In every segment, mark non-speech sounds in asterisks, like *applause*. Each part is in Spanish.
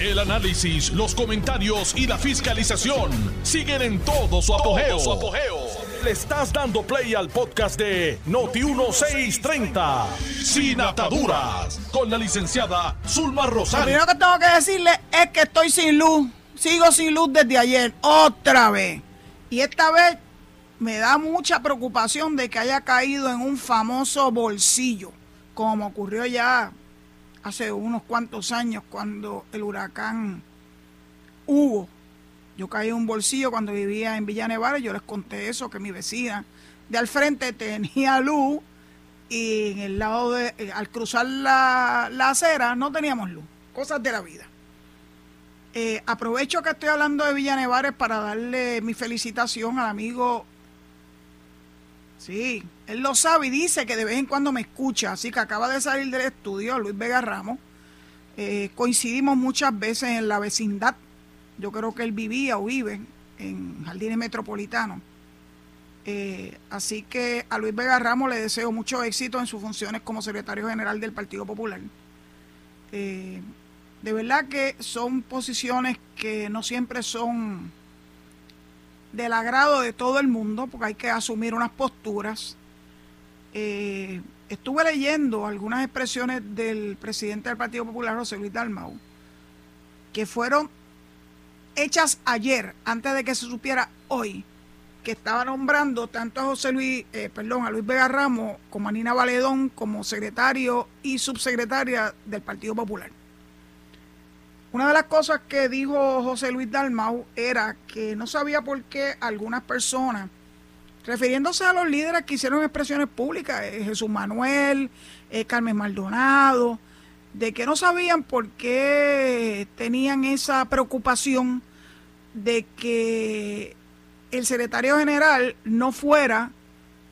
El análisis, los comentarios y la fiscalización siguen en todo su apogeo. Le estás dando play al podcast de Noti1630, Sin Ataduras, con la licenciada Zulma Lo Rosario. primero que tengo que decirle es que estoy sin luz. Sigo sin luz desde ayer, otra vez. Y esta vez me da mucha preocupación de que haya caído en un famoso bolsillo, como ocurrió ya hace unos cuantos años cuando el huracán Hugo. Yo caí en un bolsillo cuando vivía en Villa Nevada, yo les conté eso, que mi vecina de al frente tenía luz y en el lado de, eh, al cruzar la, la acera no teníamos luz. Cosas de la vida. Eh, aprovecho que estoy hablando de Villa Nevares para darle mi felicitación al amigo. Sí, él lo sabe y dice que de vez en cuando me escucha, así que acaba de salir del estudio, Luis Vega Ramos. Eh, coincidimos muchas veces en la vecindad. Yo creo que él vivía o vive en Jardines Metropolitanos. Eh, así que a Luis Vega Ramos le deseo mucho éxito en sus funciones como secretario general del Partido Popular. Eh, de verdad que son posiciones que no siempre son del agrado de todo el mundo, porque hay que asumir unas posturas. Eh, estuve leyendo algunas expresiones del presidente del Partido Popular, José Luis Dalmau, que fueron hechas ayer, antes de que se supiera hoy, que estaba nombrando tanto a José Luis, eh, perdón, a Luis Vega Ramos como a Nina Valedón como secretario y subsecretaria del Partido Popular. Una de las cosas que dijo José Luis Dalmau era que no sabía por qué algunas personas, refiriéndose a los líderes que hicieron expresiones públicas, eh, Jesús Manuel, eh, Carmen Maldonado, de que no sabían por qué tenían esa preocupación de que el secretario general no fuera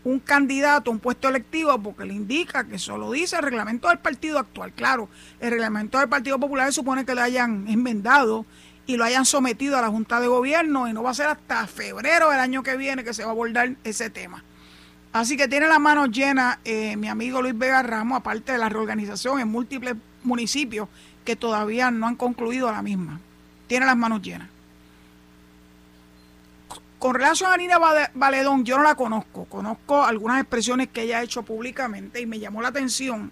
un candidato a un puesto electivo porque le indica que eso lo dice el reglamento del partido actual. Claro, el reglamento del Partido Popular supone que lo hayan enmendado y lo hayan sometido a la Junta de Gobierno y no va a ser hasta febrero del año que viene que se va a abordar ese tema. Así que tiene las manos llenas eh, mi amigo Luis Vega Ramos, aparte de la reorganización en múltiples municipios que todavía no han concluido la misma. Tiene las manos llenas. Con relación a Nina Valedón, yo no la conozco. Conozco algunas expresiones que ella ha hecho públicamente y me llamó la atención.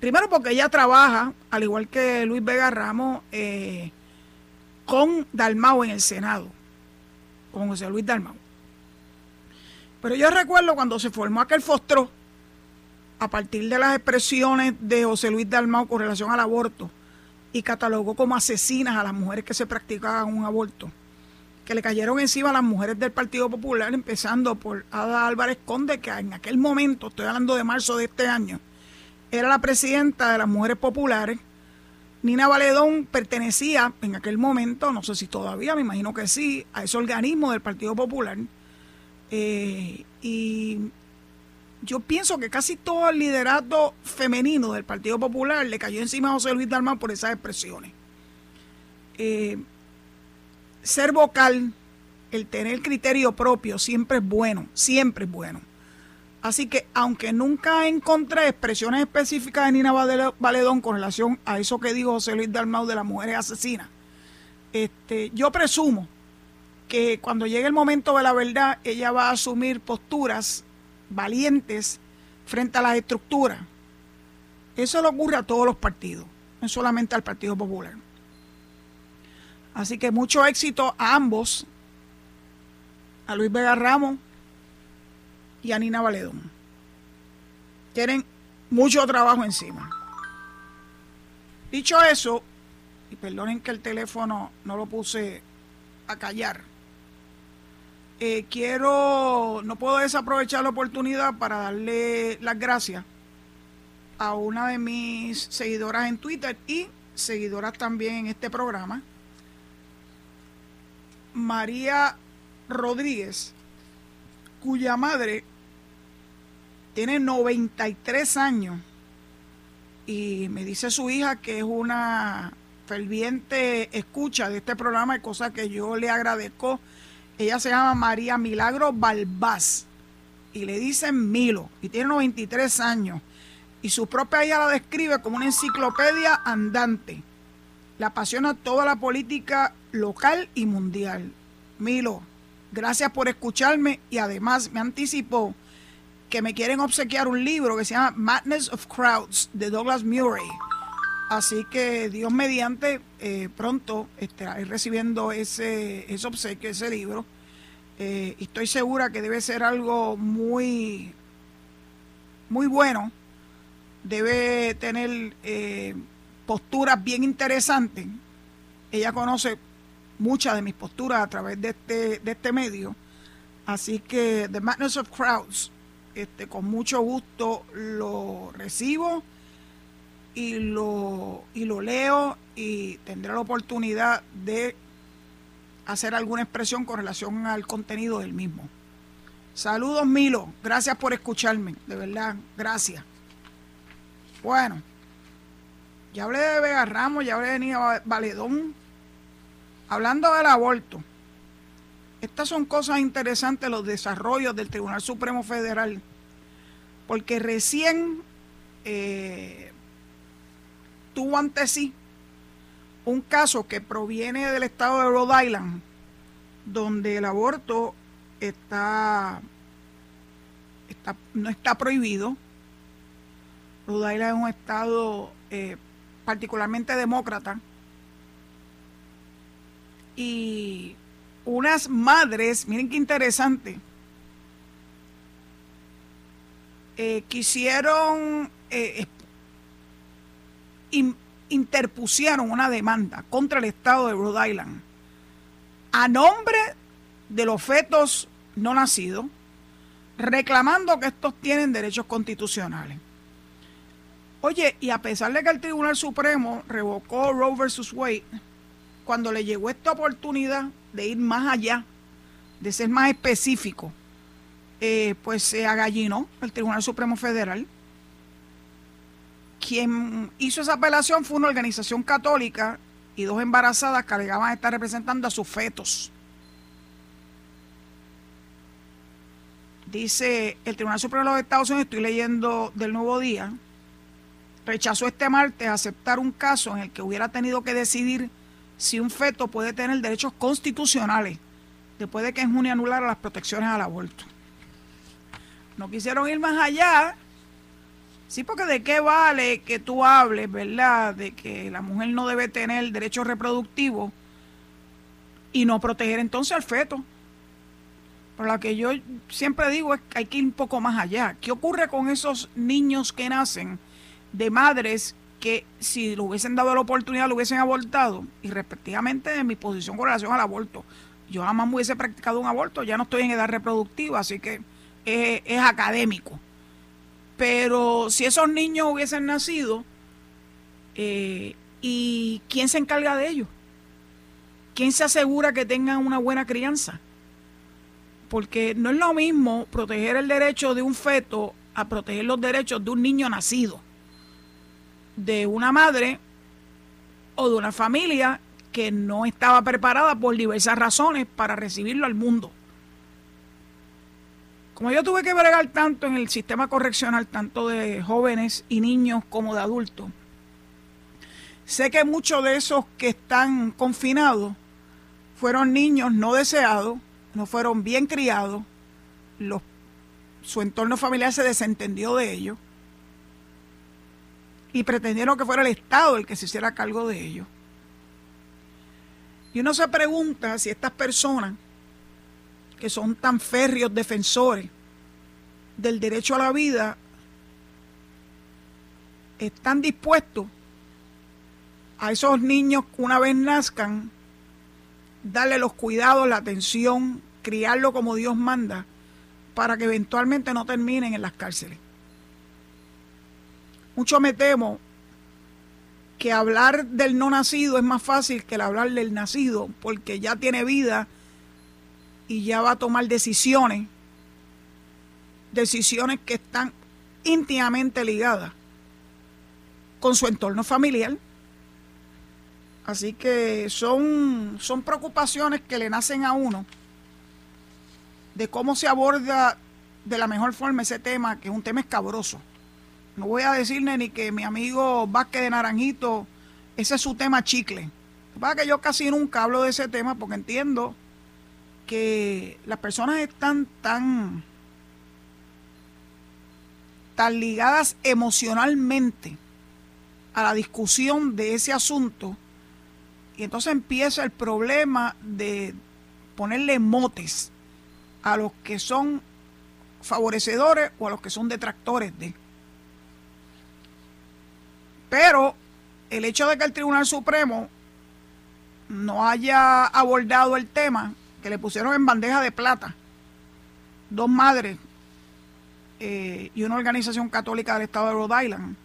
Primero porque ella trabaja, al igual que Luis Vega Ramos, eh, con Dalmau en el Senado, con José Luis Dalmau. Pero yo recuerdo cuando se formó aquel fostro, a partir de las expresiones de José Luis Dalmau con relación al aborto, y catalogó como asesinas a las mujeres que se practicaban un aborto que le cayeron encima a las mujeres del Partido Popular, empezando por Ada Álvarez Conde, que en aquel momento, estoy hablando de marzo de este año, era la presidenta de las mujeres populares. Nina Valedón pertenecía en aquel momento, no sé si todavía, me imagino que sí, a ese organismo del Partido Popular. Eh, y yo pienso que casi todo el liderato femenino del Partido Popular le cayó encima a José Luis Dalmán por esas expresiones. Eh, ser vocal, el tener criterio propio, siempre es bueno, siempre es bueno. Así que, aunque nunca encontré expresiones específicas de Nina Vale- Valedón con relación a eso que dijo José Luis Dalmau de las mujeres asesinas, este, yo presumo que cuando llegue el momento de la verdad, ella va a asumir posturas valientes frente a las estructuras. Eso le ocurre a todos los partidos, no solamente al Partido Popular. Así que mucho éxito a ambos, a Luis Vega Ramos y a Nina Valedón. Tienen mucho trabajo encima. Dicho eso, y perdonen que el teléfono no lo puse a callar, eh, quiero, no puedo desaprovechar la oportunidad para darle las gracias a una de mis seguidoras en Twitter y seguidoras también en este programa, María Rodríguez, cuya madre tiene 93 años y me dice su hija que es una ferviente escucha de este programa, cosa que yo le agradezco. Ella se llama María Milagro Balbás y le dicen Milo y tiene 93 años y su propia hija la describe como una enciclopedia andante. Le apasiona toda la política local y mundial. Milo, gracias por escucharme y además me anticipó que me quieren obsequiar un libro que se llama Madness of Crowds de Douglas Murray. Así que Dios mediante, eh, pronto estaré recibiendo ese, ese obsequio, ese libro. Eh, estoy segura que debe ser algo muy, muy bueno. Debe tener eh, posturas bien interesantes. Ella conoce muchas de mis posturas a través de este, de este medio. Así que The Madness of Crowds, este, con mucho gusto lo recibo y lo, y lo leo y tendré la oportunidad de hacer alguna expresión con relación al contenido del mismo. Saludos Milo, gracias por escucharme, de verdad, gracias. Bueno, ya hablé de Vega Ramos, ya hablé de Nia Valedón. Hablando del aborto, estas son cosas interesantes, los desarrollos del Tribunal Supremo Federal, porque recién eh, tuvo ante sí un caso que proviene del estado de Rhode Island, donde el aborto está, no está prohibido. Rhode Island es un estado eh, particularmente demócrata. Y unas madres, miren qué interesante, eh, quisieron eh, interpusieron una demanda contra el Estado de Rhode Island a nombre de los fetos no nacidos, reclamando que estos tienen derechos constitucionales. Oye, y a pesar de que el Tribunal Supremo revocó Roe versus Wade, cuando le llegó esta oportunidad de ir más allá, de ser más específico, eh, pues se agallinó el Tribunal Supremo Federal quien hizo esa apelación fue una organización católica y dos embarazadas que alegaban estar representando a sus fetos. Dice el Tribunal Supremo de los Estados Unidos, estoy leyendo del Nuevo Día, rechazó este martes aceptar un caso en el que hubiera tenido que decidir si un feto puede tener derechos constitucionales después de que en junio anulara las protecciones al aborto. No quisieron ir más allá Sí, porque de qué vale que tú hables, ¿verdad? De que la mujer no debe tener derechos reproductivos y no proteger entonces al feto. Pero lo que yo siempre digo es que hay que ir un poco más allá. ¿Qué ocurre con esos niños que nacen de madres que si le hubiesen dado la oportunidad lo hubiesen abortado? Y respectivamente de mi posición con relación al aborto. Yo jamás me hubiese practicado un aborto, ya no estoy en edad reproductiva, así que es, académico. Pero si esos niños hubiesen nacido, eh, ¿y quién se encarga de ellos? ¿Quién se asegura que tengan una buena crianza? Porque no es lo mismo proteger el derecho de un feto a proteger los derechos de un niño nacido, de una madre o de una familia que no estaba preparada por diversas razones para recibirlo al mundo. Como yo tuve que bregar tanto en el sistema correccional, tanto de jóvenes y niños como de adultos, sé que muchos de esos que están confinados fueron niños no deseados, no fueron bien criados, su entorno familiar se desentendió de ellos y pretendieron que fuera el Estado el que se hiciera cargo de ellos. Y uno se pregunta si estas personas que son tan férreos defensores del derecho a la vida, están dispuestos a esos niños que una vez nazcan, darle los cuidados, la atención, criarlo como Dios manda, para que eventualmente no terminen en las cárceles. Mucho me temo que hablar del no nacido es más fácil que el hablar del nacido, porque ya tiene vida y ya va a tomar decisiones, decisiones que están íntimamente ligadas con su entorno familiar. Así que son, son preocupaciones que le nacen a uno de cómo se aborda de la mejor forma ese tema, que es un tema escabroso. No voy a decirle ni que mi amigo Vázquez de Naranjito ese es su tema chicle. Para que yo casi nunca hablo de ese tema porque entiendo que las personas están tan, tan ligadas emocionalmente a la discusión de ese asunto y entonces empieza el problema de ponerle motes a los que son favorecedores o a los que son detractores de. Pero el hecho de que el Tribunal Supremo no haya abordado el tema, que le pusieron en bandeja de plata dos madres eh, y una organización católica del estado de Rhode Island,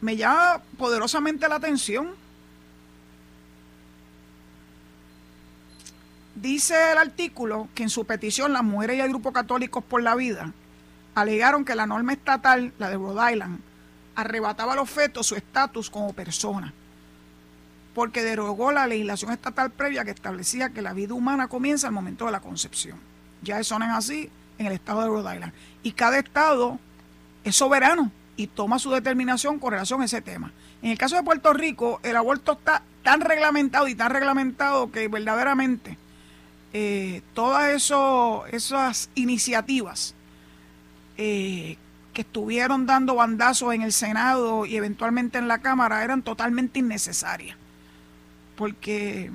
me llama poderosamente la atención. Dice el artículo que en su petición las mujeres y el grupo católicos por la vida alegaron que la norma estatal, la de Rhode Island, arrebataba a los fetos su estatus como persona, porque derogó la legislación estatal previa que establecía que la vida humana comienza al momento de la concepción. Ya eso no es así en el estado de Rhode Island. Y cada estado es soberano y toma su determinación con relación a ese tema. En el caso de Puerto Rico, el aborto está tan reglamentado y tan reglamentado que verdaderamente eh, todas esas iniciativas eh, que estuvieron dando bandazos en el Senado y eventualmente en la Cámara eran totalmente innecesarias. Porque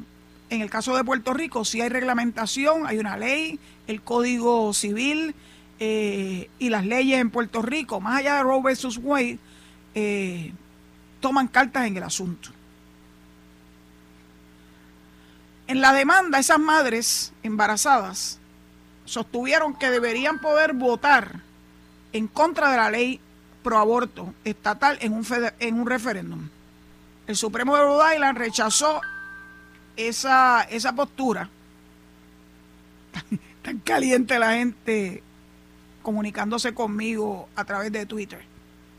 en el caso de Puerto Rico sí hay reglamentación, hay una ley, el Código Civil, eh, y las leyes en Puerto Rico, más allá de Roe versus Wade, eh, toman cartas en el asunto. En la demanda, esas madres embarazadas sostuvieron que deberían poder votar en contra de la ley pro aborto estatal en un, en un referéndum. El Supremo de Rhode Island rechazó esa, esa postura. *laughs* Tan caliente la gente comunicándose conmigo a través de Twitter.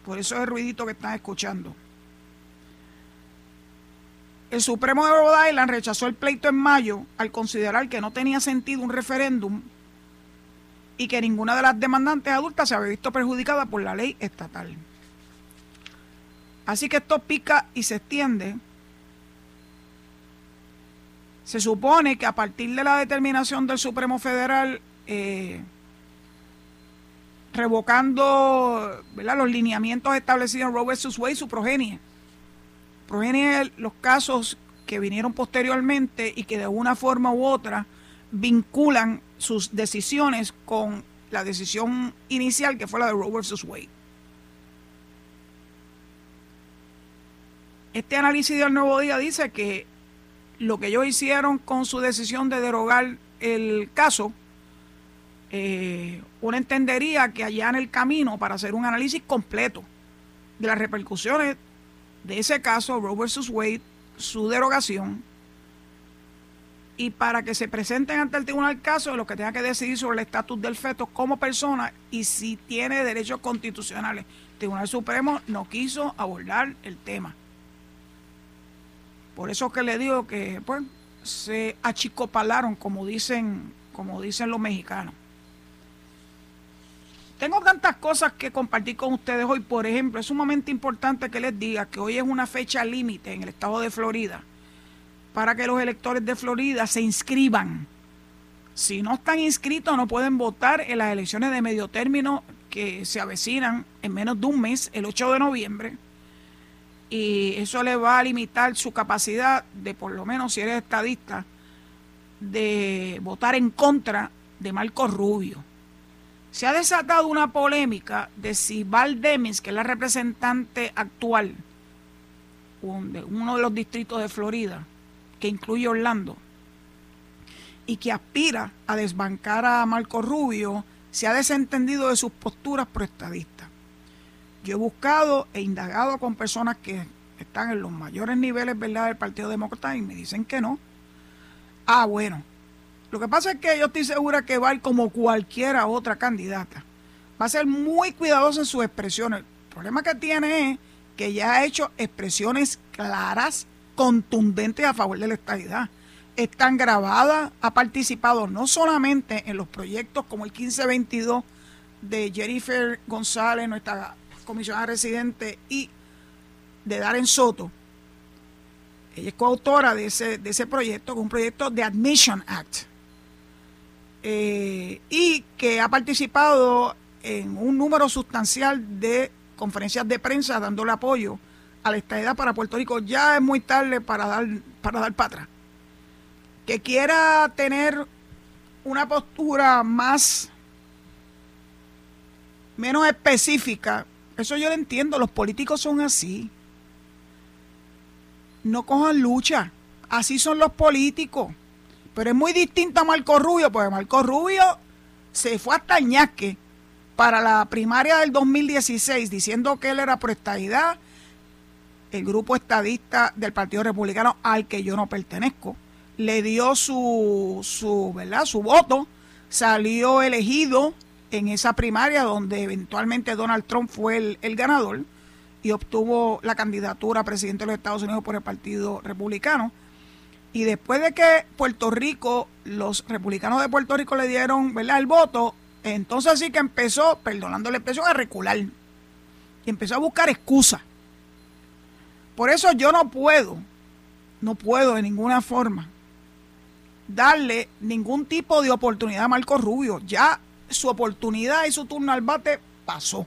Por eso es el ruidito que están escuchando. El Supremo de Rhode Island rechazó el pleito en mayo al considerar que no tenía sentido un referéndum y que ninguna de las demandantes adultas se había visto perjudicada por la ley estatal. Así que esto pica y se extiende. Se supone que a partir de la determinación del Supremo Federal eh, revocando los lineamientos establecidos en Roe vs. Wade y su progenie. Progenie los casos que vinieron posteriormente y que de una forma u otra vinculan sus decisiones con la decisión inicial que fue la de Roe vs. Wade. Este análisis del Nuevo Día dice que lo que ellos hicieron con su decisión de derogar el caso eh, uno entendería que allá en el camino para hacer un análisis completo de las repercusiones de ese caso, Roe vs. Wade, su derogación, y para que se presenten ante el tribunal caso de lo que tenga que decidir sobre el estatus del feto como persona y si tiene derechos constitucionales. El Tribunal Supremo no quiso abordar el tema. Por eso que le digo que pues se achicopalaron, como dicen, como dicen los mexicanos. Tengo tantas cosas que compartir con ustedes hoy. Por ejemplo, es sumamente importante que les diga que hoy es una fecha límite en el estado de Florida para que los electores de Florida se inscriban. Si no están inscritos, no pueden votar en las elecciones de medio término que se avecinan en menos de un mes, el 8 de noviembre. Y eso le va a limitar su capacidad de, por lo menos si eres estadista, de votar en contra de Marco Rubio. Se ha desatado una polémica de si Val Demings, que es la representante actual de uno de los distritos de Florida, que incluye Orlando, y que aspira a desbancar a Marco Rubio, se ha desentendido de sus posturas proestadistas. Yo he buscado e indagado con personas que están en los mayores niveles ¿verdad? del Partido Demócrata y me dicen que no. Ah, bueno, lo que pasa es que yo estoy segura que va a ir como cualquiera otra candidata. Va a ser muy cuidadosa en sus expresiones. El problema que tiene es que ya ha hecho expresiones claras, contundentes a favor de la estabilidad. Están grabadas, ha participado no solamente en los proyectos como el 1522 de Jennifer González, nuestra comisionada residente, y de Darren Soto. Ella es coautora de ese, de ese proyecto, un proyecto de Admission Act. Eh, y que ha participado en un número sustancial de conferencias de prensa dándole apoyo a la estadidad para Puerto Rico. Ya es muy tarde para dar para dar para atrás. Que quiera tener una postura más menos específica, eso yo lo entiendo, los políticos son así. No cojan lucha, así son los políticos. Pero es muy distinto a Marco Rubio, porque Marco Rubio se fue hasta ñasque para la primaria del 2016 diciendo que él era pro estadidad, el grupo estadista del Partido Republicano al que yo no pertenezco, le dio su, su, ¿verdad? su voto, salió elegido en esa primaria donde eventualmente Donald Trump fue el, ganador y obtuvo la candidatura a presidente de los Estados Unidos por el Partido Republicano. Y después de que Puerto Rico, los republicanos de Puerto Rico le dieron ¿verdad? el voto, entonces sí que empezó, perdonando la expresión, a recular. Y empezó a buscar excusas. Por eso yo no puedo, no puedo de ninguna forma darle ningún tipo de oportunidad a Marco Rubio. Ya su oportunidad y su turno al bate pasó.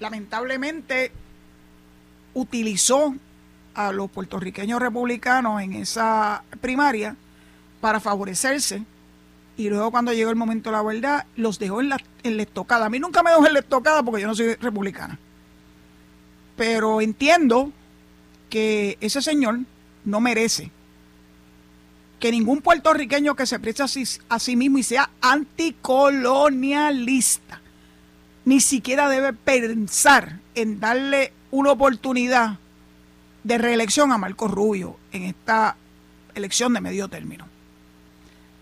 Lamentablemente utilizó a los puertorriqueños republicanos en esa primaria para favorecerse y luego cuando llegó el momento de la verdad los dejó en la, en la estocada. A mí nunca me dejó en la estocada porque yo no soy republicana. Pero entiendo que ese señor no merece que ningún puertorriqueño que se preste a sí, mismo y sea anticolonialista ni siquiera debe pensar en darle una oportunidad de reelección a Marco Rubio en esta elección de medio término.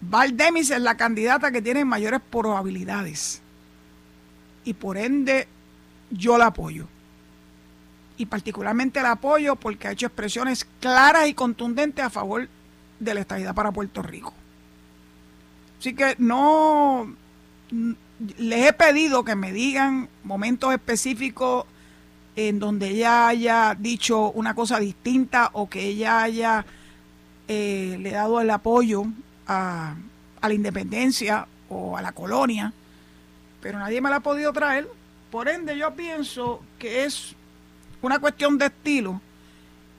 Val Demis es la candidata que tiene mayores probabilidades y por ende yo la apoyo. Y particularmente la apoyo porque ha hecho expresiones claras y contundentes a favor de la estadidad para Puerto Rico. Así que no les he pedido que me digan momentos específicos en donde ella haya dicho una cosa distinta o que ella haya eh, le dado el apoyo a, a la independencia o a la colonia, pero nadie me la ha podido traer. Por ende, yo pienso que es una cuestión de estilo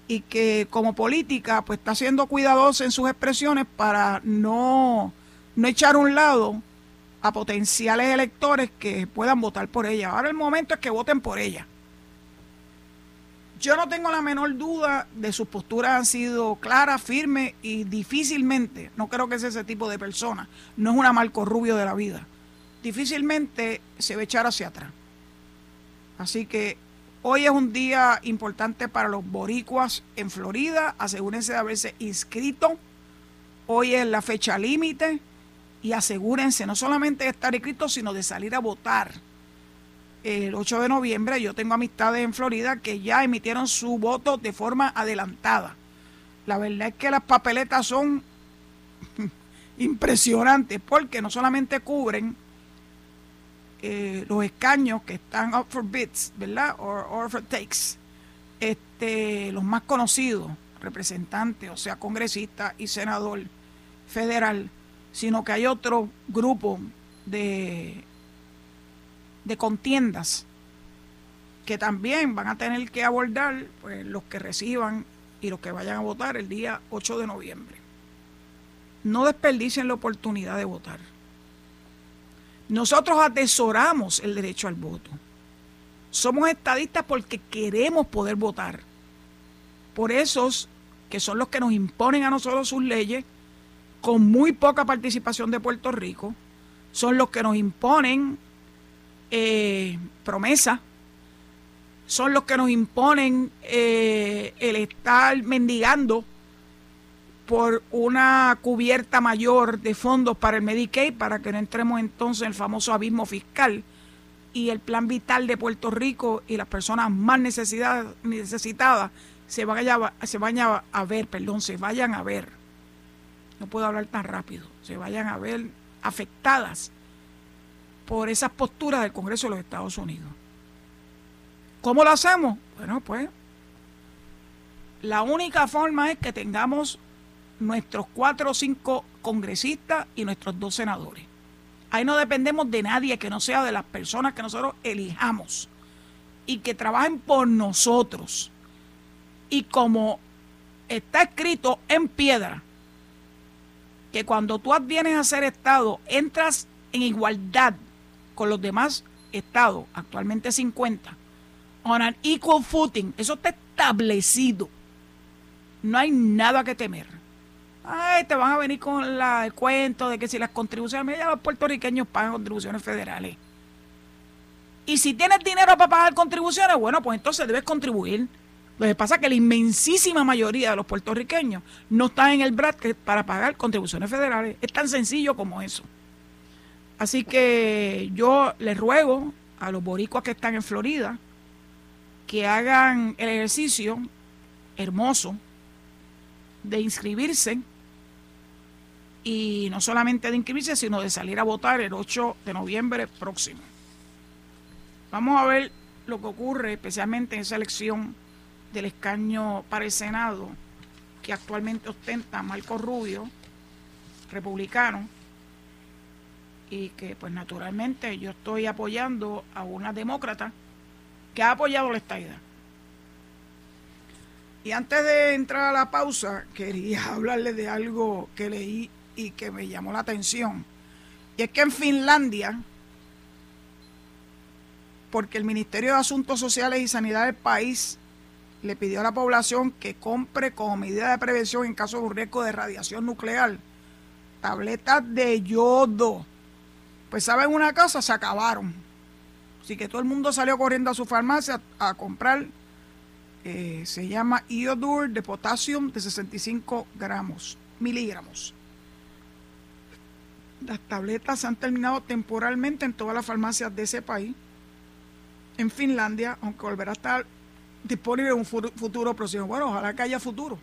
y que como política pues está siendo cuidadosa en sus expresiones para no, no echar a un lado a potenciales electores que puedan votar por ella. Ahora el momento es que voten por ella. Yo no tengo la menor duda de sus posturas han sido claras, firmes y difícilmente, no creo que sea ese tipo de persona, no es una Marco Rubio de la vida, difícilmente se va a echar hacia atrás. Así que Hoy es un día importante para los boricuas en Florida. Asegúrense de haberse inscrito. Hoy es la fecha límite y asegúrense no solamente de estar inscritos, sino de salir a votar. El 8 de noviembre yo tengo amistades en Florida que ya emitieron su voto de forma adelantada. La verdad es que las papeletas son *laughs* impresionantes porque no solamente cubren eh, los escaños que están up for bids, ¿verdad? Or, for takes, este, los más conocidos, representantes, o sea, congresista y senador federal, sino que hay otro grupo de, de contiendas que también van a tener que abordar pues, los que reciban y los que vayan a votar el día 8 de noviembre. No desperdicien la oportunidad de votar. Nosotros atesoramos el derecho al voto. Somos estadistas porque queremos poder votar. Por esos que son los que nos imponen a nosotros sus leyes, con muy poca participación de Puerto Rico, son los que nos imponen eh, promesas, son los que nos imponen eh, el estar mendigando por una cubierta mayor de fondos para el Medicaid, para que no entremos entonces en el famoso abismo fiscal y el plan vital de Puerto Rico y las personas más necesitadas se vayan, se vayan a ver, perdón, se vayan a ver, no puedo hablar tan rápido, se vayan a ver afectadas por esas posturas del Congreso de los Estados Unidos. ¿Cómo lo hacemos? Bueno, pues la única forma es que tengamos nuestros cuatro o cinco congresistas y nuestros dos senadores. Ahí no dependemos de nadie que no sea de las personas que nosotros elijamos y que trabajen por nosotros. Y como está escrito en piedra, que cuando tú advienes a ser Estado, entras en igualdad con los demás estados, actualmente 50, on an equal footing, eso está establecido. No hay nada que temer. Ay, te van a venir con el cuento de que si las contribuciones, mira, los puertorriqueños pagan contribuciones federales. Y si tienes dinero para pagar contribuciones, bueno, pues entonces debes contribuir. Lo que pasa es que la inmensísima mayoría de los puertorriqueños no están en el bracket para pagar contribuciones federales. Es tan sencillo como eso. Así que yo les ruego a los boricuas que están en Florida que hagan el ejercicio hermoso de inscribirse y no solamente de inscribirse, sino de salir a votar el 8 de noviembre próximo. Vamos a ver lo que ocurre, especialmente en esa elección del escaño para el Senado, que actualmente ostenta Marco Rubio, republicano, y que pues naturalmente yo estoy apoyando a una demócrata que ha apoyado la estadidad. Y antes de entrar a la pausa, quería *laughs* hablarles de algo que leí y que me llamó la atención. Y es que en Finlandia, porque el Ministerio de Asuntos Sociales y Sanidad del país le pidió a la población que compre como medida de prevención en caso de un riesgo de radiación nuclear tabletas de yodo pues saben una cosa, se acabaron. Así que todo el mundo salió corriendo a su farmacia a, comprar, eh, se llama Iodur de potasio de 65 gramos, miligramos. Las tabletas se han terminado temporalmente en todas las farmacias de ese país. En Finlandia, aunque volverá a estar disponible en un futuro próximo. Bueno, ojalá que haya futuro.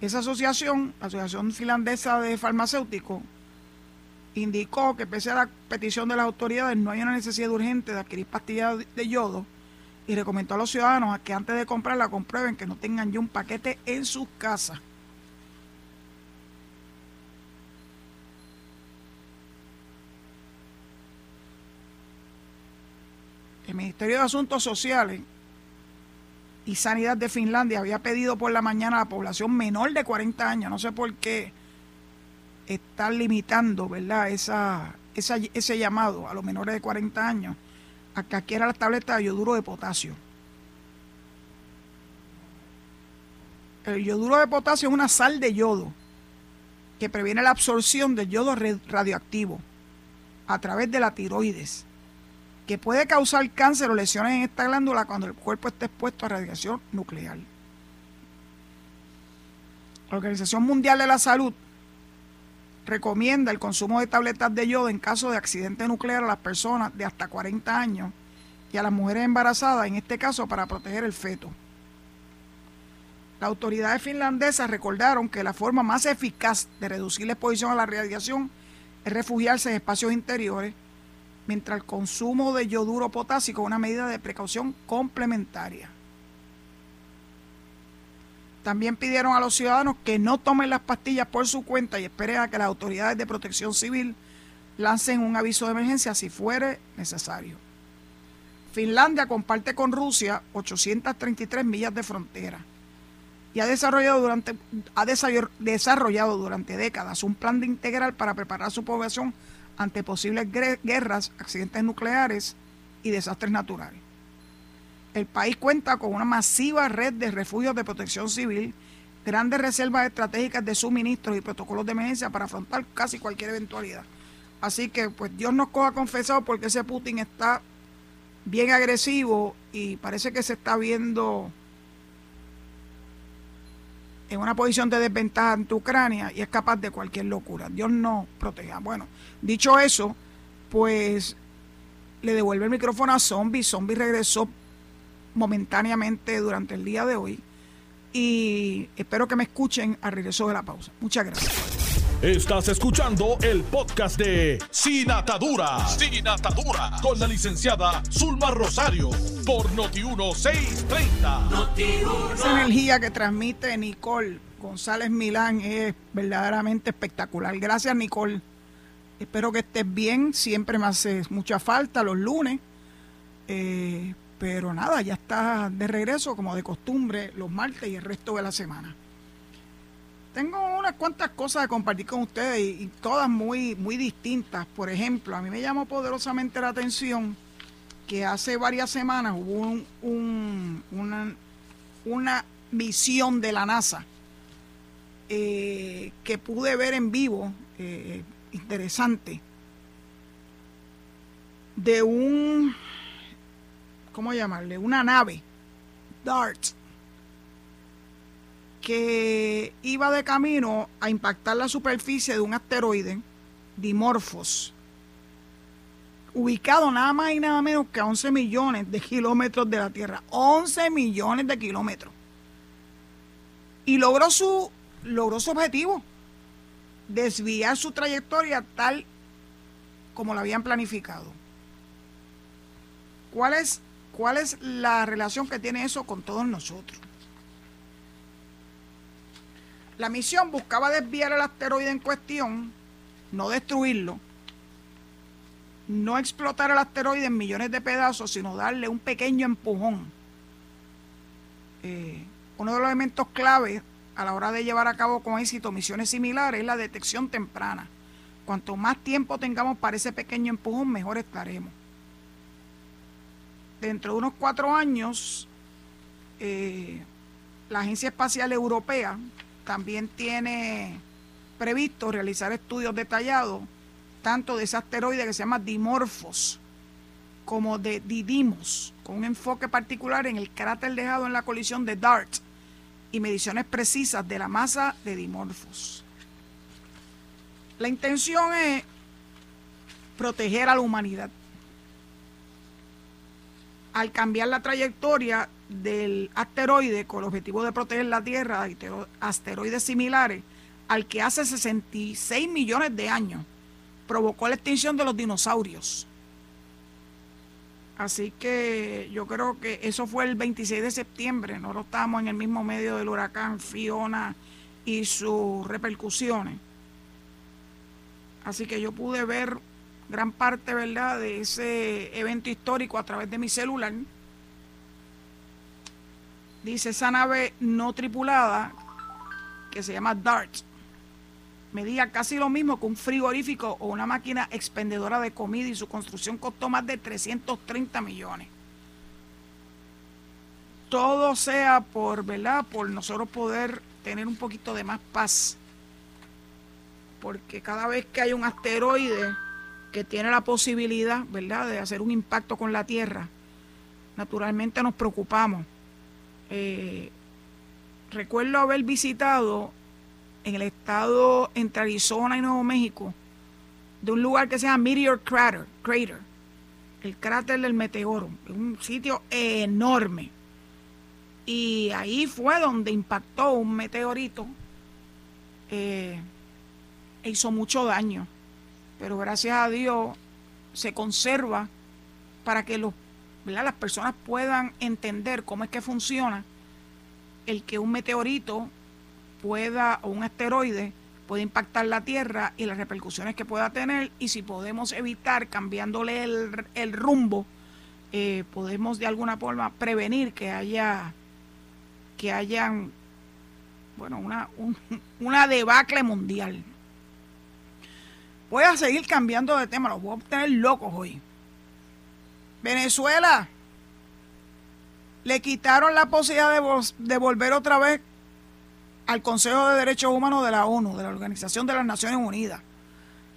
Esa asociación, la Asociación Finlandesa de Farmacéuticos, indicó que pese a la petición de las autoridades no hay una necesidad urgente de adquirir pastillas de yodo y recomendó a los ciudadanos a que antes de comprarla comprueben que no tengan ya un paquete en sus casas. El Ministerio de Asuntos Sociales y Sanidad de Finlandia había pedido por la mañana a la población menor de 40 años, no sé por qué, está limitando, ¿verdad? Esa, ese llamado a los menores de 40 años a que adquiera la tableta de yoduro de potasio. El yoduro de potasio es una sal de yodo que previene la absorción del yodo radioactivo a través de la tiroides, que puede causar cáncer o lesiones en esta glándula cuando el cuerpo esté expuesto a radiación nuclear. La Organización Mundial de la Salud recomienda el consumo de tabletas de yodo en caso de accidente nuclear a las personas de hasta 40 años y a las mujeres embarazadas, en este caso para proteger el feto. Las autoridades finlandesas recordaron que la forma más eficaz de reducir la exposición a la radiación es refugiarse en espacios interiores, mientras el consumo de yoduro potásico es una medida de precaución complementaria. También pidieron a los ciudadanos que no tomen las pastillas por su cuenta y esperen a que las autoridades de protección civil lancen un aviso de emergencia si fuere necesario. Finlandia comparte con Rusia 833 millas de frontera y ha desarrollado durante, ha desarrollado durante décadas un plan integral para preparar a su población ante posibles guerras, accidentes nucleares y desastres naturales. El país cuenta con una masiva red de refugios de protección civil, grandes reservas estratégicas de suministros y protocolos de emergencia para afrontar casi cualquier eventualidad. Así que, pues Dios nos coja confesado porque ese Putin está bien agresivo y parece que se está viendo en una posición de desventaja ante Ucrania y es capaz de cualquier locura. Dios nos proteja. Bueno, dicho eso, pues le devuelve el micrófono a Zombie. Zombie regresó momentáneamente durante el día de hoy y espero que me escuchen al regreso de la pausa. Muchas gracias. Estás escuchando el podcast de Sin Atadura. Sin Atadura. Con la licenciada Zulma Rosario. Por Noti1630. Esa energía que transmite Nicole González Milán es verdaderamente espectacular. Gracias, Nicole. Espero que estés bien. Siempre me hace mucha falta los lunes. Eh, pero nada, ya está de regreso como de costumbre los martes y el resto de la semana. Tengo unas cuantas cosas de compartir con ustedes y, todas muy, muy distintas. Por ejemplo, a mí me llamó poderosamente la atención que hace varias semanas hubo un, una, una misión de la NASA eh, que pude ver en vivo, eh, interesante, de un, ¿cómo llamarle? Una nave, DART, que iba de camino a impactar la superficie de un asteroide, Dimorphos, ubicado nada más y nada menos que a 11 millones de kilómetros de la Tierra. 11 millones de kilómetros. Y logró su, logró su objetivo, desviar su trayectoria tal como la habían planificado. ¿Cuál es, ¿Cuál es la relación que tiene eso con todos nosotros? La misión buscaba desviar el asteroide en cuestión, no destruirlo, no explotar el asteroide en millones de pedazos, sino darle un pequeño empujón. Eh, uno de los elementos clave a la hora de llevar a cabo con éxito misiones similares es la detección temprana. Cuanto más tiempo tengamos para ese pequeño empujón, mejor estaremos. Dentro de unos cuatro años, eh, la Agencia Espacial Europea también tiene previsto realizar estudios detallados tanto de ese asteroide que se llama Dimorphos como de Didymos, con un enfoque particular en el cráter dejado en la colisión de DART y mediciones precisas de la masa de Dimorphos. La intención es proteger a la humanidad. Al cambiar la trayectoria del asteroide con el objetivo de proteger la Tierra de asteroides similares al que hace 66 millones de años provocó la extinción de los dinosaurios. Así que yo creo que eso fue el 26 de septiembre, nosotros estábamos en el mismo medio del huracán Fiona y sus repercusiones. Así que yo pude ver gran parte, ¿verdad?, de ese evento histórico a través de mi celular Dice esa nave no tripulada, que se llama DART, medía casi lo mismo que un frigorífico o una máquina expendedora de comida y su construcción costó más de 330 millones. Todo sea por, ¿verdad? Por nosotros poder tener un poquito de más paz. Porque cada vez que hay un asteroide que tiene la posibilidad, ¿verdad?, de hacer un impacto con la Tierra, naturalmente nos preocupamos eh, recuerdo haber visitado en el estado entre Arizona y Nuevo México, de un lugar que se llama Meteor Crater, Crater el cráter del meteoro, un sitio enorme. Y ahí fue donde impactó un meteorito eh, e hizo mucho daño. Pero gracias a Dios se conserva para que los las personas puedan entender cómo es que funciona el que un meteorito pueda o un asteroide puede impactar la Tierra y las repercusiones que pueda tener y si podemos evitar cambiándole el, rumbo eh, podemos de alguna forma prevenir que haya que hayan bueno una, *laughs* una debacle mundial. Voy a seguir cambiando de tema los voy a tener locos hoy. Venezuela le quitaron la posibilidad de, volver otra vez al Consejo de Derechos Humanos de la ONU, de la Organización de las Naciones Unidas.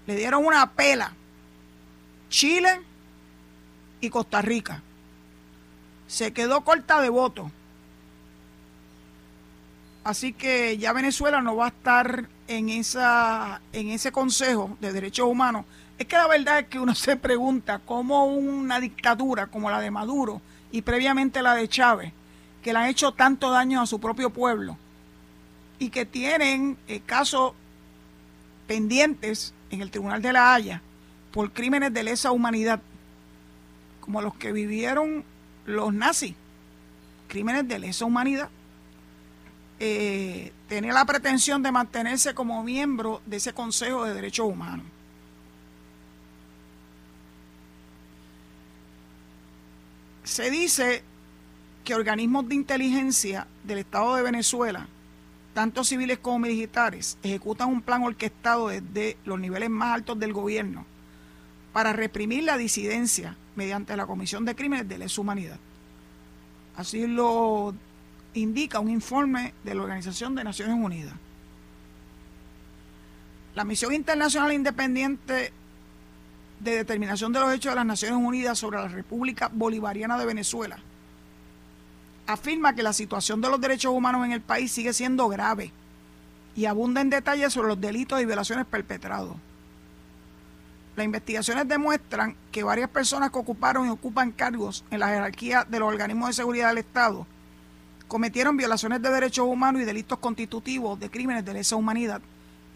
Le dieron una pela. Chile y Costa Rica. Se quedó corta de votos. Así que ya Venezuela no va a estar en, esa, en ese Consejo de Derechos Humanos es que la verdad es que uno *laughs* se pregunta cómo una dictadura como la de Maduro y previamente la de Chávez, que le han hecho tanto daño a su propio pueblo y que tienen eh, casos pendientes en el Tribunal de la Haya por crímenes de lesa humanidad, como los que vivieron los nazis, crímenes de lesa humanidad, eh, tenía la pretensión de mantenerse como miembro de ese Consejo de Derechos Humanos. Se dice que organismos de inteligencia del Estado de Venezuela, tanto civiles como militares, ejecutan un plan orquestado desde los niveles más altos del gobierno para reprimir la disidencia mediante la comisión de crímenes de lesa humanidad. Así lo indica un informe de la Organización de Naciones Unidas. La Misión Internacional Independiente de Determinación de los Hechos de las Naciones Unidas sobre la República Bolivariana de Venezuela afirma que la situación de los derechos humanos en el país sigue siendo grave y abunda en detalles sobre los delitos y violaciones perpetrados. Las investigaciones demuestran que varias personas que ocuparon y ocupan cargos en la jerarquía de los organismos de seguridad del Estado cometieron violaciones de derechos humanos y delitos constitutivos de crímenes de lesa humanidad,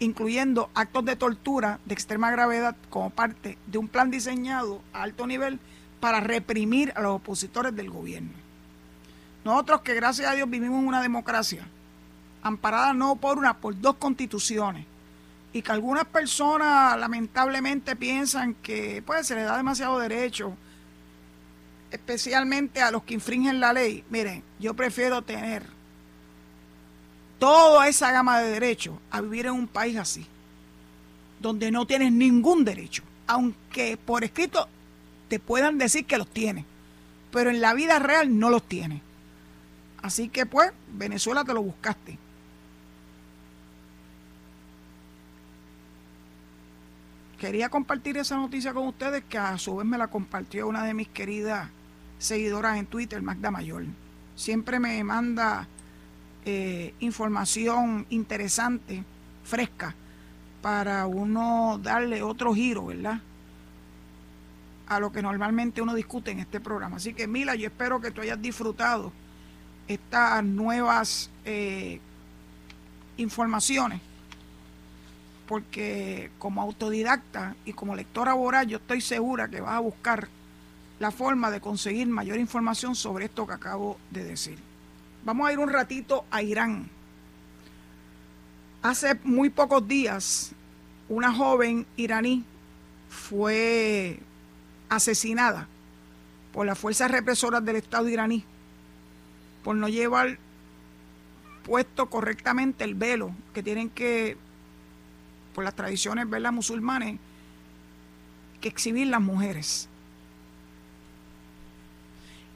incluyendo actos de tortura de extrema gravedad como parte de un plan diseñado a alto nivel para reprimir a los opositores del gobierno. Nosotros que gracias a Dios vivimos en una democracia, amparada no por una, por dos constituciones, y que algunas personas lamentablemente piensan que pues se les da demasiado derecho, especialmente a los que infringen la ley. Miren, yo prefiero tener toda esa gama de derechos a vivir en un país así, donde no tienes ningún derecho, aunque por escrito te puedan decir que los tienes, pero en la vida real no los tienes. Así que pues, Venezuela te lo buscaste. Quería compartir esa noticia con ustedes que a su vez me la compartió una de mis queridas seguidoras en Twitter, Magda Mayor. Siempre me manda eh, información interesante, fresca, para uno darle otro giro, ¿verdad? A lo que normalmente uno discute en este programa. Así que Mila, yo espero que tú hayas disfrutado estas nuevas eh, informaciones porque como autodidacta y como lectora voraz yo estoy segura que vas a buscar la forma de conseguir mayor información sobre esto que acabo de decir. Vamos a ir un ratito a Irán. Hace muy pocos días, una joven iraní fue asesinada por las fuerzas represoras del Estado iraní por no llevar puesto correctamente el velo que tienen que por las tradiciones ¿verdad? musulmanes que exhibir las mujeres.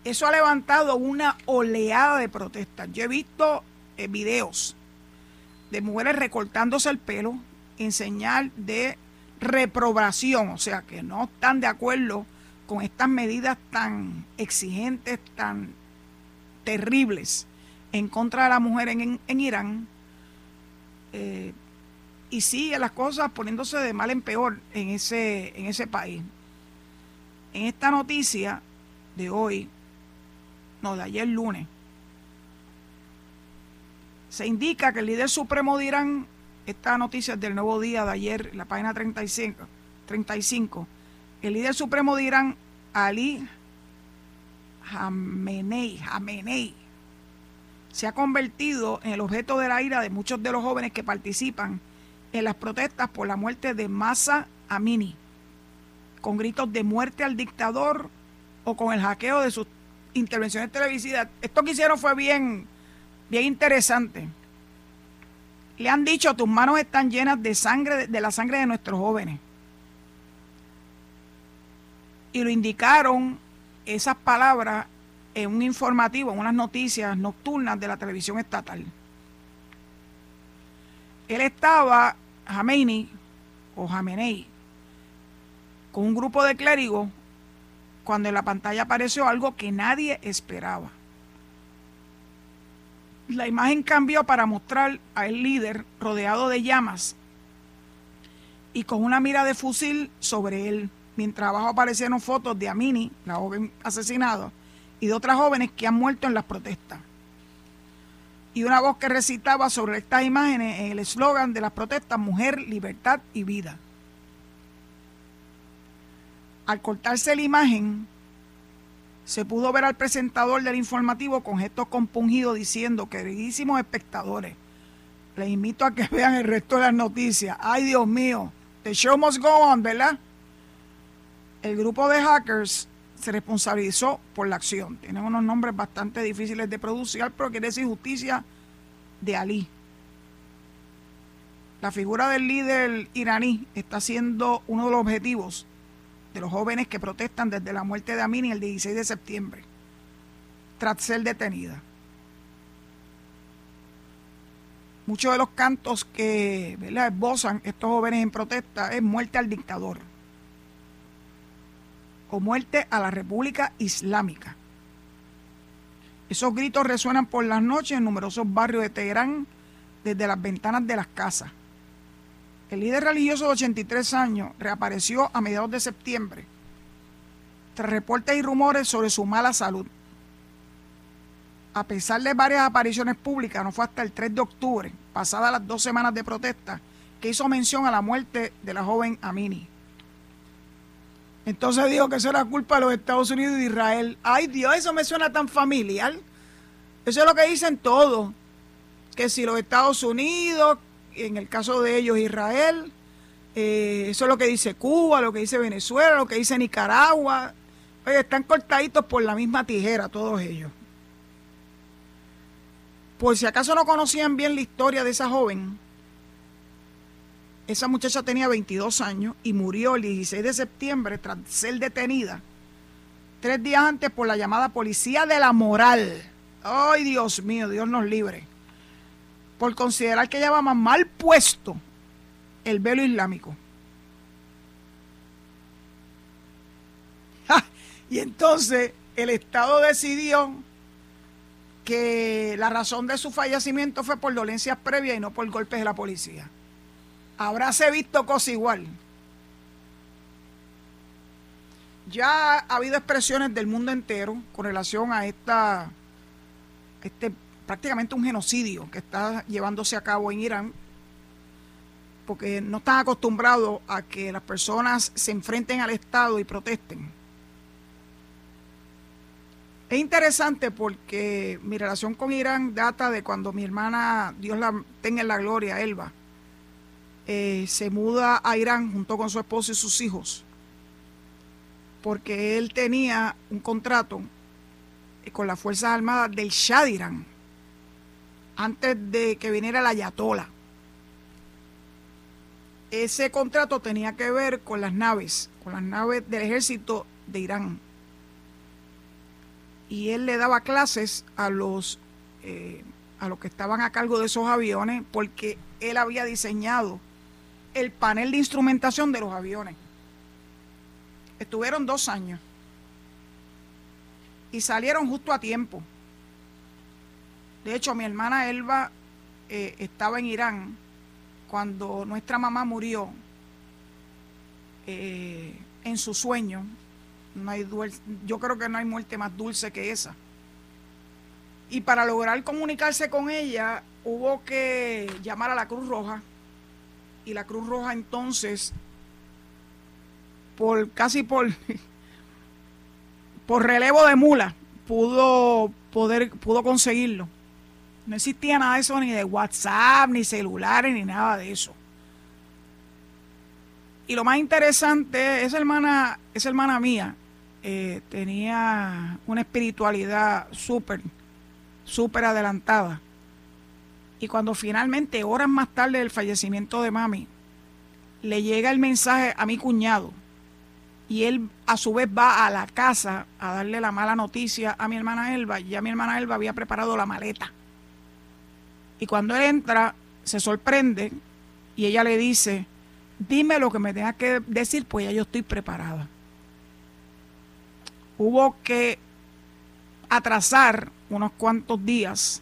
Eso ha levantado una oleada de protestas. Yo he visto eh, videos de mujeres recortándose el pelo en señal de reprobación, o sea, que no están de acuerdo con estas medidas tan exigentes, tan terribles en contra de la mujer en, Irán. Eh, y sigue las cosas poniéndose de mal en peor en ese, en ese país. En esta noticia de hoy, no, de ayer lunes, se indica que el líder supremo de Irán, esta noticia es del nuevo día de ayer, la página 35, 35 el líder supremo de Irán, Ali Jamenei, Jamenei, se ha convertido en el objeto de la ira de muchos de los jóvenes que participan en las protestas por la muerte de Massa Amini, con gritos de muerte al dictador o con el hackeo de sus intervenciones televisivas. Esto que hicieron fue bien, bien interesante. Le han dicho, tus manos están llenas de sangre, de la sangre de nuestros jóvenes. Y lo indicaron esas palabras en un informativo, en unas noticias nocturnas de la televisión estatal. Él estaba Jamenei o Jamenei con un grupo de clérigos cuando en la pantalla apareció algo que nadie esperaba. La imagen cambió para mostrar a el líder rodeado de llamas y con una mira de fusil sobre él, mientras abajo aparecieron fotos de Amini, la joven asesinada, y de otras jóvenes que han muerto en las protestas. y una voz que recitaba sobre estas imágenes en el eslogan de las protestas Mujer, Libertad y Vida. Al cortarse la imagen, se pudo ver al presentador del informativo con gestos compungidos diciendo, queridísimos espectadores, les invito a que *laughs* vean el resto de las noticias. Ay, Dios mío, the show must go on, ¿verdad? El grupo de hackers se responsabilizó por la acción. Tienen unos nombres bastante difíciles de producir, pero quiere decir justicia de Ali. La figura del líder iraní está siendo uno de los objetivos de los jóvenes que protestan desde la muerte de Amini el 16 de septiembre, tras ser detenida. Muchos de los cantos que esbozan estos jóvenes en protesta es muerte al dictador o muerte a la República Islámica. Esos gritos resuenan por las noches en numerosos barrios de Teherán desde las ventanas de las casas. El líder religioso de 83 años reapareció a mediados de septiembre tras reportes y rumores sobre su mala salud. A pesar de varias apariciones públicas, no fue hasta el 3 de octubre, pasadas las dos semanas de protesta, que hizo mención a la muerte de la joven Amini. Entonces dijo que eso era culpa de los Estados Unidos y de Israel. Ay Dios, eso me suena tan familiar. Eso es lo que dicen todos. Que si los Estados Unidos, en el caso de ellos Israel, eh, eso es lo que dice Cuba, lo que dice Venezuela, lo que dice Nicaragua. Oye, están cortaditos por la misma tijera todos ellos. Por si acaso no conocían bien la historia de esa joven, esa muchacha tenía 22 años y murió el 16 de septiembre tras ser detenida tres días antes por la llamada policía de la moral. Ay, Dios mío, Dios nos libre. Por considerar que llevaba mal puesto el velo islámico. y entonces el Estado decidió que la razón de su fallecimiento fue por dolencias previas y no por golpes de la policía habráse visto cosa igual. Ya ha habido expresiones del mundo entero con relación a esta, este prácticamente un genocidio que está llevándose a cabo en Irán, porque no están acostumbrados a que las personas se enfrenten al Estado y protesten. Es interesante porque mi relación con Irán data de cuando mi hermana, Dios la tenga en la gloria, Elba, eh, se muda a Irán junto con su esposo y sus hijos, porque él tenía un contrato con las Fuerzas Armadas del Shah de Irán, antes de que viniera la Ayatola. Ese contrato tenía que ver con las naves, con las naves del ejército de Irán. Y él le daba clases a los, eh, a los que estaban a cargo de esos aviones porque él había diseñado el panel de instrumentación de los aviones. Estuvieron dos años y salieron justo a tiempo. De hecho, mi hermana Elba eh, estaba en Irán cuando nuestra mamá murió eh, en su sueño. No hay yo creo que no hay muerte más dulce que esa. Y para lograr comunicarse con ella hubo que llamar a la Cruz Roja y la Cruz Roja entonces, por casi por, por relevo de mula, pudo, poder, pudo conseguirlo. No existía nada de eso, ni de WhatsApp, ni celulares, ni nada de eso. Y lo más interesante, esa hermana, esa hermana mía eh, tenía una espiritualidad súper, súper adelantada y cuando finalmente, horas más tarde del fallecimiento de mami, le llega el mensaje a mi cuñado y él a su vez va a la casa a darle la mala noticia a mi hermana Elba, ya mi hermana Elba había preparado la maleta. Y cuando él entra, se sorprende y ella le dice, dime lo que me tenga que decir, pues ya yo estoy preparada. Hubo que atrasar unos cuantos días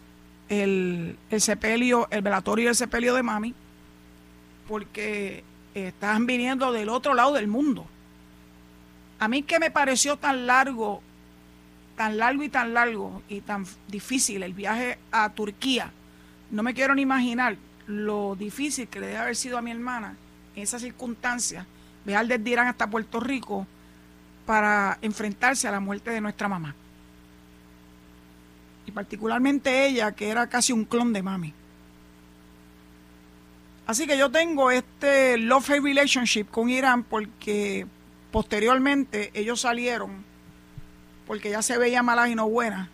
el, sepelio, el velatorio y el sepelio de mami, porque estaban viniendo del otro lado del mundo. A mí que me pareció tan largo, tan largo y tan largo y tan difícil el viaje a Turquía, No me quiero ni imaginar lo difícil que le debe haber sido a mi hermana en esas circunstancias, viajar desde Irán hasta Puerto Rico para enfrentarse a la muerte de nuestra mamá. Particularmente ella, que era casi un clon de mami. Así que yo tengo este love-hate relationship con Irán porque posteriormente ellos salieron, porque ya se veía mala y no buena,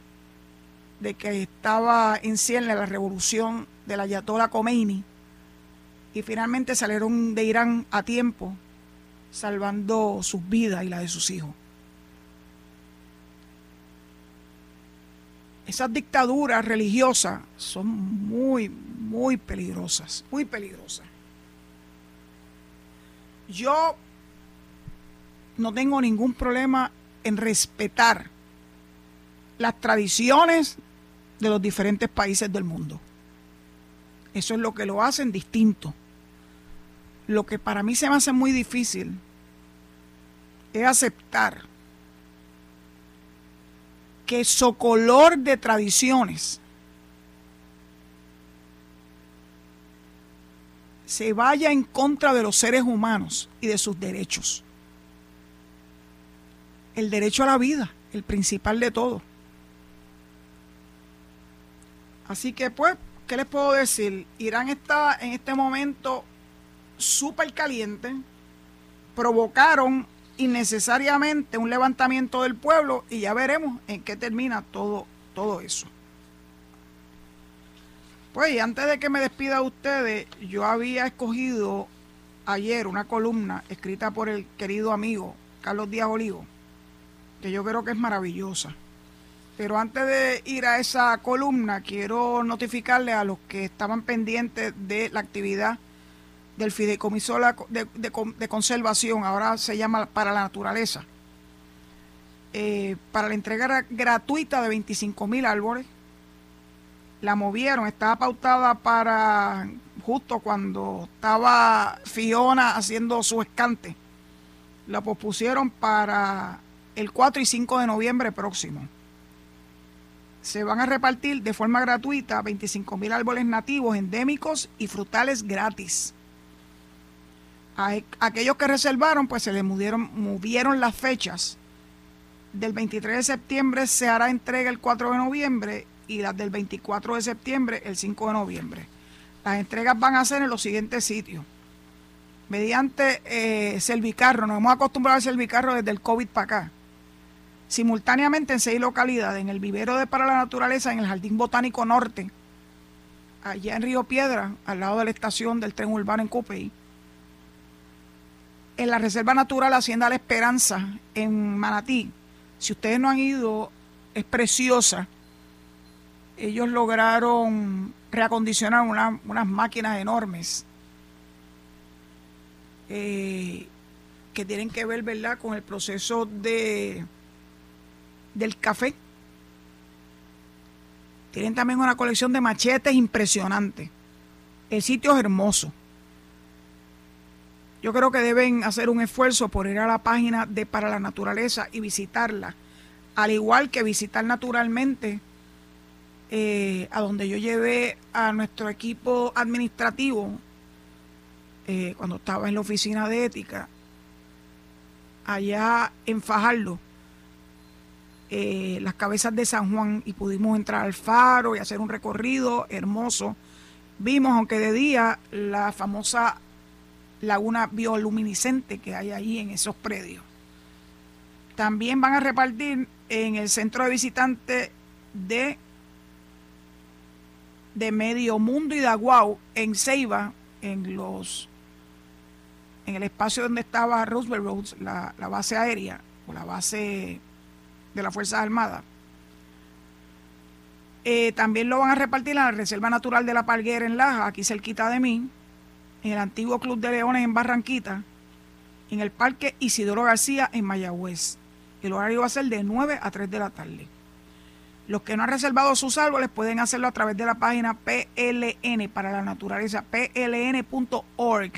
de que estaba en cierne la revolución de la Ayatollah Khomeini y finalmente salieron de Irán a tiempo, salvando sus vidas y la de sus hijos. Esas dictaduras religiosas son muy, muy peligrosas, muy peligrosas. Yo no tengo ningún problema en respetar las tradiciones de los diferentes países del mundo. Eso es lo que lo hacen distinto. Lo que para mí se me hace muy difícil es aceptar que color de tradiciones se vaya en contra de los seres humanos y de sus derechos. El derecho a la vida, el principal de todo. Así que pues, ¿qué les puedo decir? Irán está en este momento súper caliente. Provocaron innecesariamente un levantamiento del pueblo y ya veremos en qué termina todo, todo eso. Pues antes de que me despida de ustedes, yo había escogido ayer una columna escrita por el querido amigo Carlos Díaz Olivo, que yo creo que es maravillosa. Pero antes de ir a esa columna, quiero notificarle a los que estaban pendientes de la actividad del Fideicomiso de, Conservación, ahora se llama para la naturaleza, eh, para la entrega gratuita de 25 mil árboles. La movieron, estaba pautada para justo cuando estaba Fiona haciendo su escante. La pospusieron para el 4 y 5 de noviembre próximo. Se van a repartir de forma gratuita 25 mil árboles nativos, endémicos y frutales gratis a aquellos que reservaron, pues se les movieron, movieron las fechas. Del 23 de septiembre se hará entrega el 4 de noviembre y las del 24 de septiembre el 5 de noviembre. Las entregas van a ser en los siguientes sitios. Mediante eh, Servicarro, nos hemos acostumbrado al Servicarro desde el COVID para acá. Simultáneamente en seis localidades, en el vivero de Para la Naturaleza, en el Jardín Botánico Norte, allá en Río Piedra, al lado de la estación del tren urbano en Copey en la Reserva Natural Hacienda La Esperanza, en Manatí. Si ustedes no han ido, es preciosa. Ellos lograron reacondicionar unas máquinas enormes eh, que tienen que ver, ¿verdad?, con el proceso de del café. Tienen también una colección de machetes impresionante. El sitio es hermoso. Yo creo que deben hacer un esfuerzo por ir a la página de Para la Naturaleza y visitarla, al igual que visitar naturalmente eh, a donde yo llevé a nuestro equipo administrativo eh, cuando estaba en la oficina de ética, allá en Fajardo, eh, las cabezas de San Juan, y pudimos entrar al faro y hacer un recorrido hermoso. Vimos, aunque de día, la famosa laguna bioluminiscente que hay ahí en esos predios. También van a repartir en el centro de visitantes de, de Medio Mundo y de Aguau, en Ceiba, en los en el espacio donde estaba Roosevelt Roads, la, base aérea o la base de las Fuerzas Armadas. Eh, también lo van a repartir en la Reserva Natural de la Palguera en Laja, aquí cerquita de mí en el antiguo Club de Leones en Barranquita, en el Parque Isidoro García en Mayagüez. El horario va a ser de 9 a 3 de la tarde. Los que no han reservado sus árboles pueden hacerlo a través de la página PLN para la naturaleza, pln.org,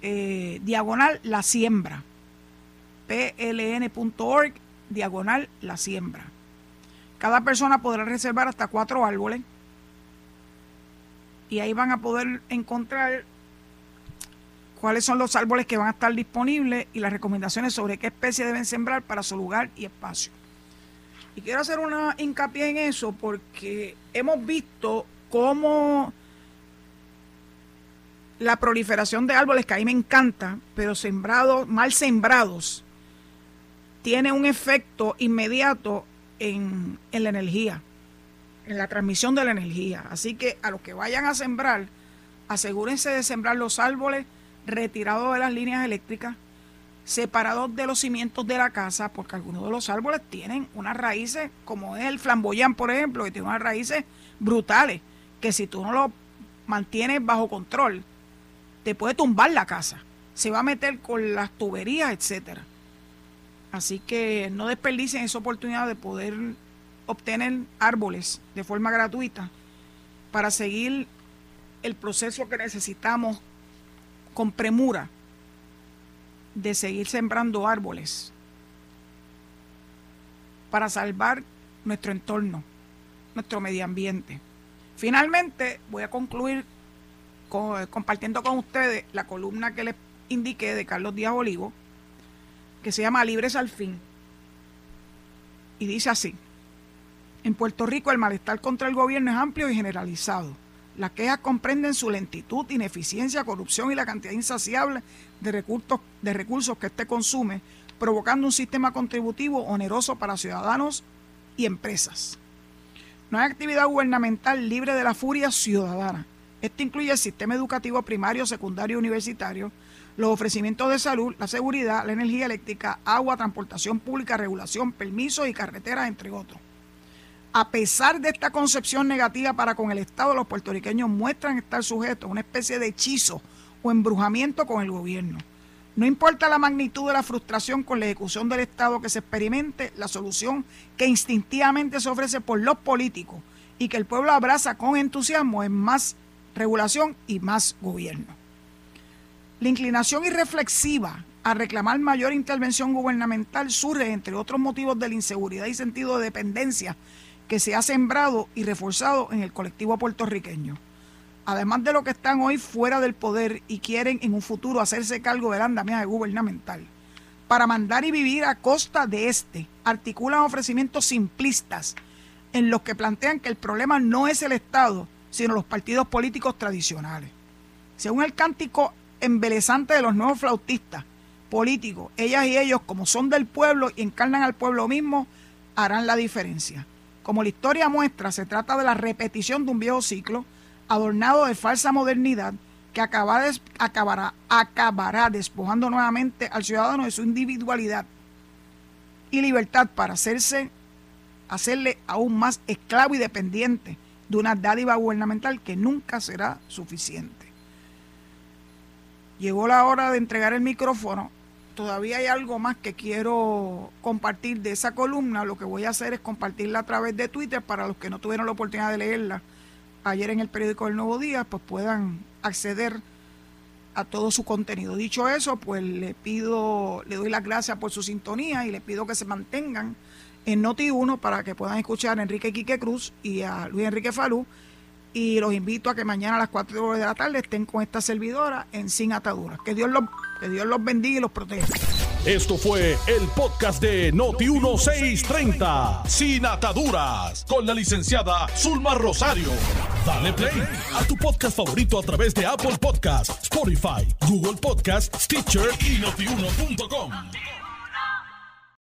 eh, diagonal la siembra. pln.org, diagonal la siembra. Cada persona podrá reservar hasta cuatro árboles y ahí van a poder encontrar cuáles son los árboles que van a estar disponibles y las recomendaciones sobre qué especie deben sembrar para su lugar y espacio. Y quiero hacer una hincapié en eso porque hemos visto cómo la proliferación de árboles, que a mí me encanta, pero sembrados, mal sembrados, tiene un efecto inmediato en, en la energía, en la transmisión de la energía. Así que a los que vayan a sembrar, asegúrense de sembrar los árboles retirados de las líneas eléctricas, separados de los cimientos de la casa, porque algunos de los árboles tienen unas raíces, como es el flamboyán, por ejemplo, que tiene unas raíces brutales, que si tú no lo mantienes bajo control, te puede tumbar la casa, se va a meter con las tuberías, etcétera. Así que no desperdicien esa oportunidad de poder obtener árboles de forma gratuita para seguir el proceso que necesitamos con premura de seguir sembrando árboles para salvar nuestro entorno, nuestro medio ambiente. Finalmente, voy a concluir compartiendo con ustedes la columna que les indiqué de Carlos Díaz Olivo, que se llama Libres al fin. Y dice así, en Puerto Rico el malestar contra el gobierno es amplio y generalizado. Las quejas comprenden su lentitud, ineficiencia, corrupción y la cantidad insaciable de recursos, que éste consume, provocando un sistema contributivo oneroso para ciudadanos y empresas. No hay actividad gubernamental libre de la furia ciudadana. Esto incluye el sistema educativo primario, secundario y universitario, los ofrecimientos de salud, la seguridad, la energía eléctrica, agua, transportación pública, regulación, permisos y carreteras, entre otros. A pesar de esta concepción negativa para con el Estado, los puertorriqueños muestran estar sujetos a una especie de hechizo o embrujamiento con el gobierno. No importa la magnitud de la frustración con la ejecución del Estado que se experimente, la solución que instintivamente se ofrece por los políticos y que el pueblo abraza con entusiasmo es más regulación y más gobierno. La inclinación irreflexiva a reclamar mayor intervención gubernamental surge, entre otros motivos, de la inseguridad y sentido de dependencia que se ha sembrado y reforzado en el colectivo puertorriqueño. Además de lo que están hoy fuera del poder y quieren en un futuro hacerse cargo del andamiaje gubernamental, para mandar y vivir a costa de este, articulan ofrecimientos simplistas en los que plantean que el problema no es el Estado, sino los partidos políticos tradicionales. Según el cántico embelezante de los nuevos flautistas políticos, ellas y ellos, como son del pueblo y encarnan al pueblo mismo, harán la diferencia. Como la historia muestra, se trata de la repetición de un viejo ciclo adornado de falsa modernidad que acabará, despojando nuevamente al ciudadano de su individualidad y libertad para hacerse, hacerle aún más esclavo y dependiente de una dádiva gubernamental que nunca será suficiente. Llegó la hora de entregar el micrófono. Todavía hay algo más que quiero compartir de esa columna. Lo que voy a hacer es compartirla a través de Twitter para los que no tuvieron la oportunidad de leerla ayer en el periódico El Nuevo Día, pues puedan acceder a todo su contenido. Dicho eso, pues le pido, le doy las gracias por su sintonía y le pido que se mantengan en Noti1 para que puedan escuchar a Enrique Quique Cruz y a Luis Enrique Falú. Y los invito a que mañana a las 4 de la tarde estén con esta servidora en Sin Ataduras. Que Dios los, que Dios los bendiga y los proteja. Esto fue el podcast de Noti1630, Sin Ataduras, con la licenciada Zulma Rosario. Dale play a tu podcast favorito a través de Apple Podcasts, Spotify, Google Podcasts, Stitcher y notiuno.com.